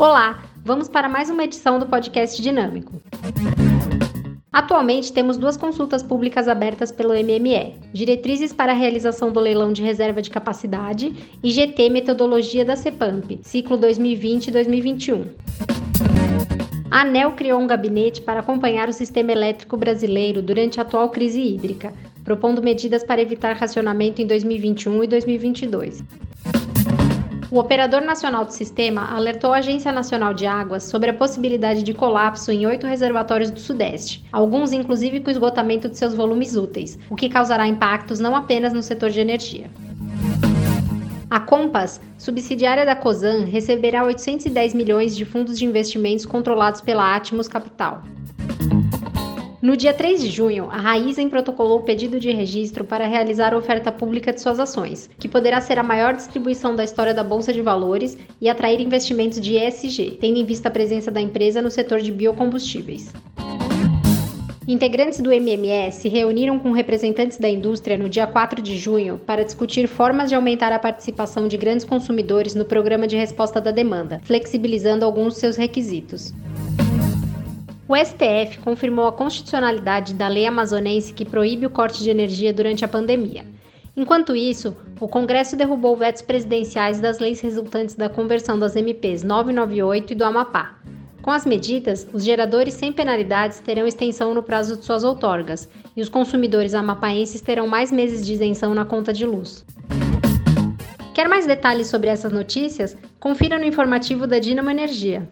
Olá, vamos para mais uma edição do podcast Dinâmico. Atualmente temos duas consultas públicas abertas pelo MME: Diretrizes para a realização do leilão de reserva de capacidade e GT Metodologia da CEPAMP, ciclo 2020-2021. A ANEL criou um gabinete para acompanhar o sistema elétrico brasileiro durante a atual crise hídrica, propondo medidas para evitar racionamento em 2021 e 2022. O Operador Nacional do Sistema alertou a Agência Nacional de Águas sobre a possibilidade de colapso em oito reservatórios do Sudeste, alguns inclusive com esgotamento de seus volumes úteis, o que causará impactos não apenas no setor de energia. A Compass, subsidiária da COSAN, receberá 810 milhões de fundos de investimentos controlados pela Atmos Capital. No dia 3 de junho, a Raizen protocolou o pedido de registro para realizar a oferta pública de suas ações, que poderá ser a maior distribuição da história da Bolsa de Valores e atrair investimentos de ESG, tendo em vista a presença da empresa no setor de biocombustíveis. Integrantes do MME se reuniram com representantes da indústria no dia 4 de junho para discutir formas de aumentar a participação de grandes consumidores no programa de resposta da demanda, flexibilizando alguns de seus requisitos. O STF confirmou a constitucionalidade da lei amazonense que proíbe o corte de energia durante a pandemia. Enquanto isso, o Congresso derrubou vetos presidenciais das leis resultantes da conversão das MPs 998 e do Amapá. Com as medidas, os geradores sem penalidades terão extensão no prazo de suas outorgas e os consumidores amapaenses terão mais meses de isenção na conta de luz. Quer mais detalhes sobre essas notícias? Confira no informativo da Dinamo Energia.